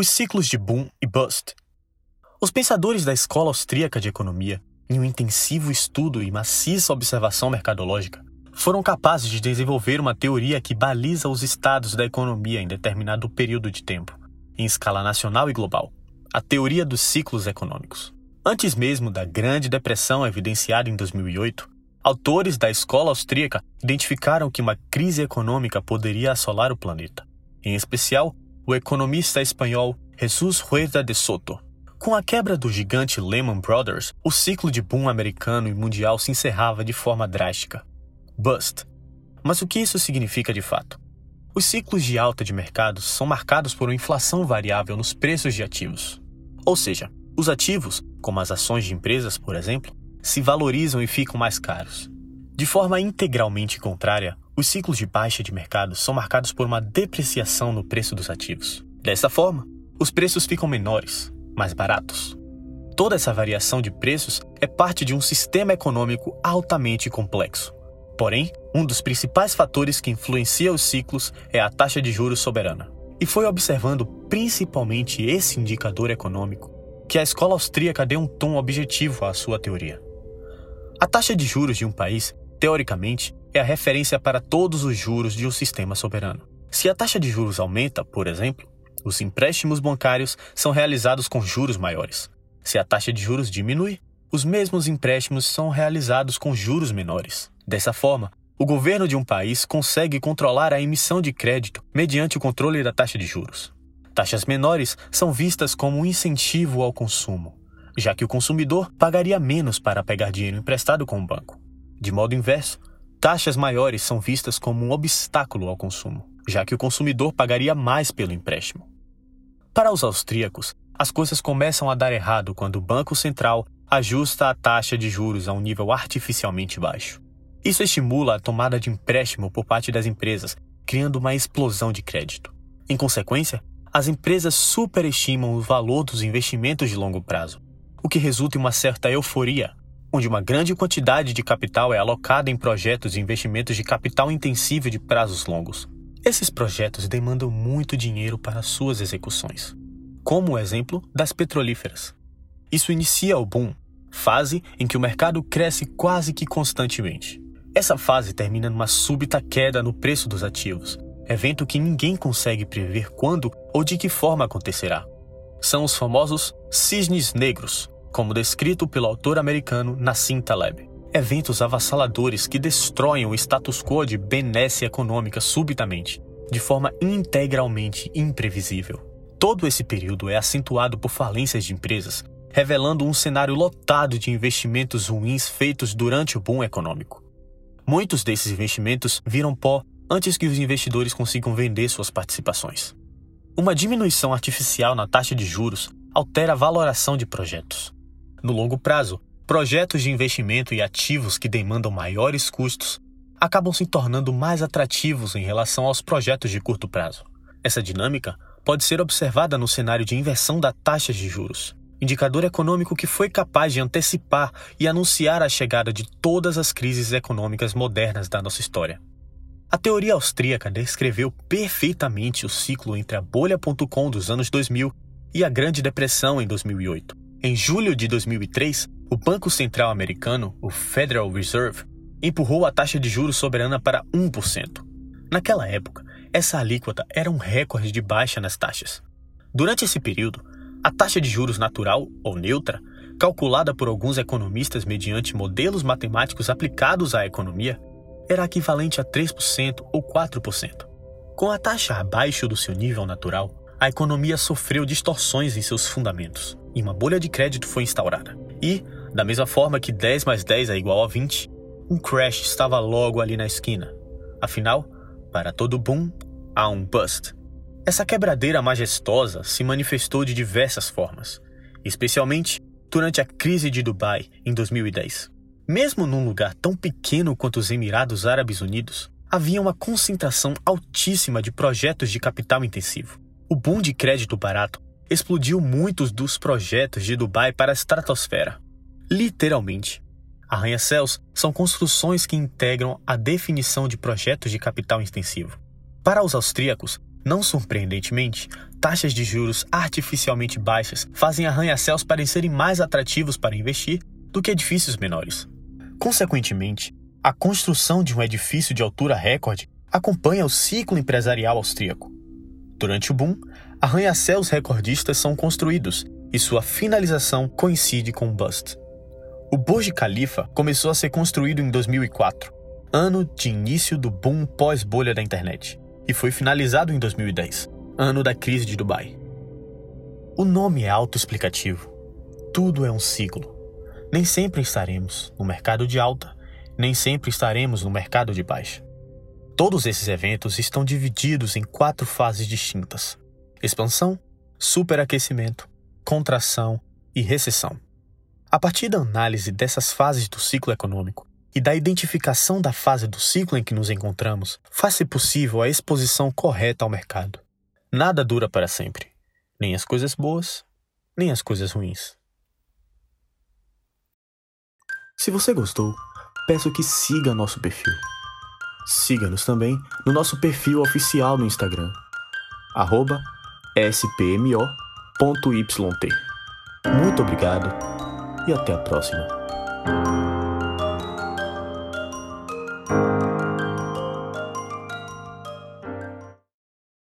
Os ciclos de boom e bust. Os pensadores da Escola Austríaca de Economia, em um intensivo estudo e maciça observação mercadológica, foram capazes de desenvolver uma teoria que baliza os estados da economia em determinado período de tempo, em escala nacional e global a teoria dos ciclos econômicos. Antes mesmo da Grande Depressão evidenciada em 2008, autores da escola austríaca identificaram que uma crise econômica poderia assolar o planeta, em especial o economista espanhol Jesus Rueda de Soto. Com a quebra do gigante Lehman Brothers, o ciclo de boom americano e mundial se encerrava de forma drástica. Bust. Mas o que isso significa de fato? Os ciclos de alta de mercados são marcados por uma inflação variável nos preços de ativos. Ou seja, os ativos, como as ações de empresas, por exemplo, se valorizam e ficam mais caros. De forma integralmente contrária, os ciclos de baixa de mercado são marcados por uma depreciação no preço dos ativos. Dessa forma, os preços ficam menores, mais baratos. Toda essa variação de preços é parte de um sistema econômico altamente complexo. Porém, um dos principais fatores que influencia os ciclos é a taxa de juros soberana. E foi observando principalmente esse indicador econômico que a escola austríaca deu um tom objetivo à sua teoria. A taxa de juros de um país, teoricamente, é a referência para todos os juros de um sistema soberano. Se a taxa de juros aumenta, por exemplo, os empréstimos bancários são realizados com juros maiores. Se a taxa de juros diminui, os mesmos empréstimos são realizados com juros menores. Dessa forma, o governo de um país consegue controlar a emissão de crédito mediante o controle da taxa de juros. Taxas menores são vistas como um incentivo ao consumo, já que o consumidor pagaria menos para pegar dinheiro emprestado com o banco. De modo inverso, taxas maiores são vistas como um obstáculo ao consumo, já que o consumidor pagaria mais pelo empréstimo. Para os austríacos, as coisas começam a dar errado quando o Banco Central ajusta a taxa de juros a um nível artificialmente baixo. Isso estimula a tomada de empréstimo por parte das empresas, criando uma explosão de crédito. Em consequência, as empresas superestimam o valor dos investimentos de longo prazo, o que resulta em uma certa euforia, onde uma grande quantidade de capital é alocada em projetos de investimentos de capital intensivo de prazos longos. Esses projetos demandam muito dinheiro para suas execuções, como o exemplo das petrolíferas. Isso inicia o boom, fase em que o mercado cresce quase que constantemente. Essa fase termina numa súbita queda no preço dos ativos, evento que ninguém consegue prever quando ou de que forma acontecerá. São os famosos cisnes negros, como descrito pelo autor americano Nassim Taleb. Eventos avassaladores que destroem o status quo de benesse econômica subitamente, de forma integralmente imprevisível. Todo esse período é acentuado por falências de empresas, revelando um cenário lotado de investimentos ruins feitos durante o boom econômico. Muitos desses investimentos viram pó antes que os investidores consigam vender suas participações. Uma diminuição artificial na taxa de juros altera a valoração de projetos. No longo prazo, projetos de investimento e ativos que demandam maiores custos acabam se tornando mais atrativos em relação aos projetos de curto prazo. Essa dinâmica pode ser observada no cenário de inversão da taxa de juros, indicador econômico que foi capaz de antecipar e anunciar a chegada de todas as crises econômicas modernas da nossa história. A teoria austríaca descreveu perfeitamente o ciclo entre a bolha.com dos anos 2000 e a Grande Depressão em 2008. Em julho de 2003, o Banco Central Americano, o Federal Reserve, empurrou a taxa de juros soberana para 1%. Naquela época, essa alíquota era um recorde de baixa nas taxas. Durante esse período, a taxa de juros natural, ou neutra, calculada por alguns economistas mediante modelos matemáticos aplicados à economia, era equivalente a 3% ou 4%. Com a taxa abaixo do seu nível natural, a economia sofreu distorções em seus fundamentos e uma bolha de crédito foi instaurada. E, da mesma forma que 10 mais 10 é igual a 20, um crash estava logo ali na esquina. Afinal, para todo boom, há um bust. Essa quebradeira majestosa se manifestou de diversas formas, especialmente durante a crise de Dubai em 2010. Mesmo num lugar tão pequeno quanto os Emirados Árabes Unidos, havia uma concentração altíssima de projetos de capital intensivo. O boom de crédito barato explodiu muitos dos projetos de Dubai para a estratosfera. Literalmente. Arranha-céus são construções que integram a definição de projetos de capital intensivo. Para os austríacos, Não surpreendentemente, taxas de juros artificialmente baixas fazem arranha-céus parecerem mais atrativos para investir do que edifícios menores. Consequentemente, a construção de um edifício de altura recorde acompanha o ciclo empresarial austríaco. Durante o boom, arranha-céus recordistas são construídos e sua finalização coincide com o bust. O Burj Khalifa começou a ser construído em 2004, ano de início do boom pós-bolha da internet, e foi finalizado em 2010, ano da crise de Dubai. O nome é autoexplicativo. Tudo é um ciclo. Nem sempre estaremos no mercado de alta, nem sempre estaremos no mercado de baixa. Todos esses eventos estão divididos em quatro fases distintas: expansão, superaquecimento, contração e recessão. A partir da análise dessas fases do ciclo econômico e da identificação da fase do ciclo em que nos encontramos, faz-se possível a exposição correta ao mercado. Nada dura para sempre, nem as coisas boas, nem as coisas ruins. Se você gostou, peço que siga nosso perfil. Siga-nos também no nosso perfil oficial no Instagram, spmo.yt. Muito obrigado e até a próxima.